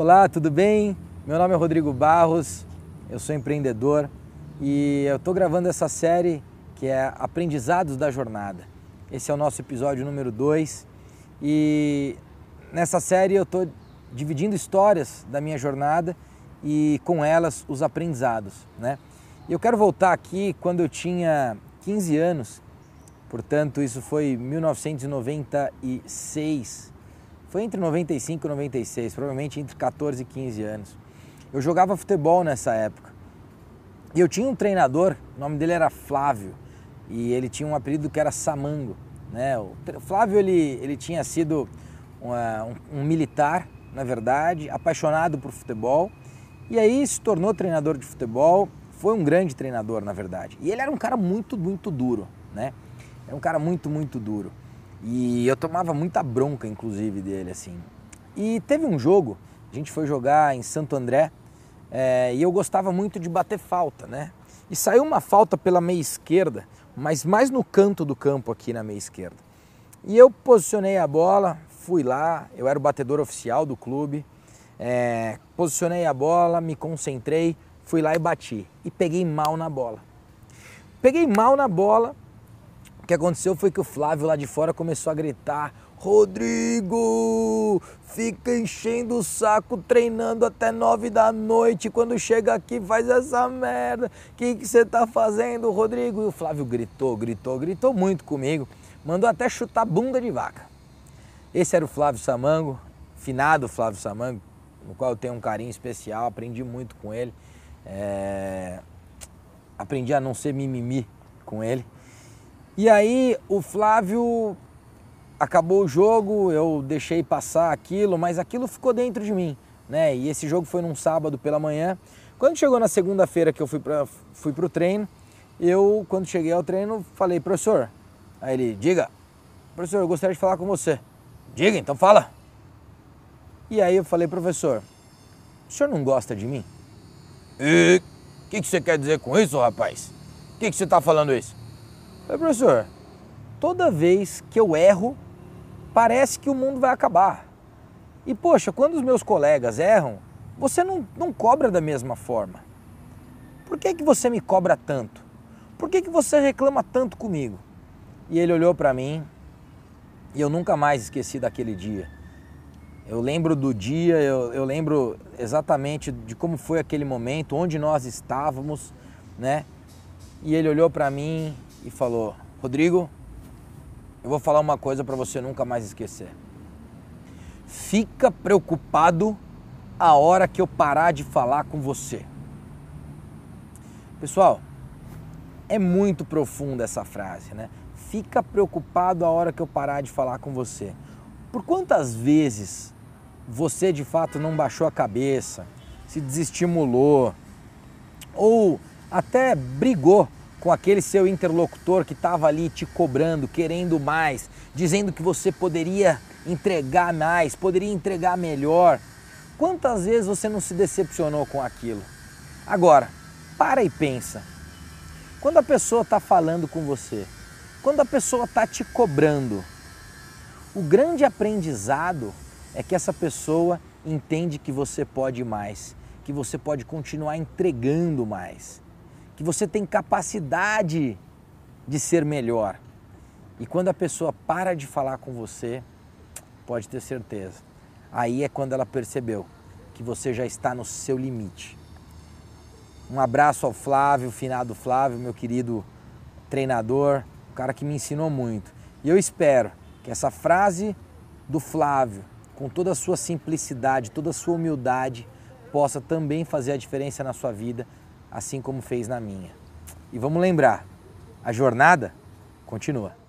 Olá, tudo bem? Meu nome é Rodrigo Barros, eu sou empreendedor e eu estou gravando essa série que é Aprendizados da Jornada. Esse é o nosso episódio número 2 e nessa série eu estou dividindo histórias da minha jornada e com elas os aprendizados. Né? Eu quero voltar aqui quando eu tinha 15 anos, portanto isso foi 1996 foi entre 95 e 96, provavelmente entre 14 e 15 anos. Eu jogava futebol nessa época. E eu tinha um treinador, o nome dele era Flávio, e ele tinha um apelido que era Samango. Né? O Flávio ele, ele tinha sido uma, um, um militar, na verdade, apaixonado por futebol, e aí se tornou treinador de futebol, foi um grande treinador, na verdade. E ele era um cara muito, muito duro, né? Era um cara muito, muito duro. E eu tomava muita bronca, inclusive, dele, assim. E teve um jogo, a gente foi jogar em Santo André, é, e eu gostava muito de bater falta, né? E saiu uma falta pela meia esquerda, mas mais no canto do campo aqui na meia esquerda. E eu posicionei a bola, fui lá, eu era o batedor oficial do clube, é, posicionei a bola, me concentrei, fui lá e bati. E peguei mal na bola. Peguei mal na bola, que aconteceu foi que o Flávio lá de fora começou a gritar: Rodrigo, fica enchendo o saco treinando até nove da noite. Quando chega aqui faz essa merda. O que você tá fazendo, Rodrigo? E o Flávio gritou, gritou, gritou muito comigo. Mandou até chutar bunda de vaca. Esse era o Flávio Samango, finado Flávio Samango, no qual eu tenho um carinho especial. Aprendi muito com ele. É... Aprendi a não ser mimimi com ele. E aí o Flávio acabou o jogo, eu deixei passar aquilo, mas aquilo ficou dentro de mim, né? E esse jogo foi num sábado pela manhã. Quando chegou na segunda-feira que eu fui para fui o treino, eu, quando cheguei ao treino, falei, professor, aí ele, diga, professor, eu gostaria de falar com você. Diga, então fala. E aí eu falei, professor, o senhor não gosta de mim? E o que, que você quer dizer com isso, rapaz? O que, que você está falando isso? Falei, professor, toda vez que eu erro, parece que o mundo vai acabar. E poxa, quando os meus colegas erram, você não, não cobra da mesma forma. Por que, que você me cobra tanto? Por que, que você reclama tanto comigo? E ele olhou para mim e eu nunca mais esqueci daquele dia. Eu lembro do dia, eu, eu lembro exatamente de como foi aquele momento, onde nós estávamos, né? E ele olhou para mim e falou: Rodrigo, eu vou falar uma coisa para você nunca mais esquecer. Fica preocupado a hora que eu parar de falar com você. Pessoal, é muito profunda essa frase, né? Fica preocupado a hora que eu parar de falar com você. Por quantas vezes você de fato não baixou a cabeça, se desestimulou ou até brigou com aquele seu interlocutor que estava ali te cobrando, querendo mais, dizendo que você poderia entregar mais, poderia entregar melhor. Quantas vezes você não se decepcionou com aquilo? Agora, para e pensa. Quando a pessoa está falando com você, quando a pessoa está te cobrando, o grande aprendizado é que essa pessoa entende que você pode mais, que você pode continuar entregando mais que você tem capacidade de ser melhor. E quando a pessoa para de falar com você, pode ter certeza. Aí é quando ela percebeu que você já está no seu limite. Um abraço ao Flávio, finado Flávio, meu querido treinador, cara que me ensinou muito. E eu espero que essa frase do Flávio, com toda a sua simplicidade, toda a sua humildade, possa também fazer a diferença na sua vida assim como fez na minha. E vamos lembrar, a jornada continua.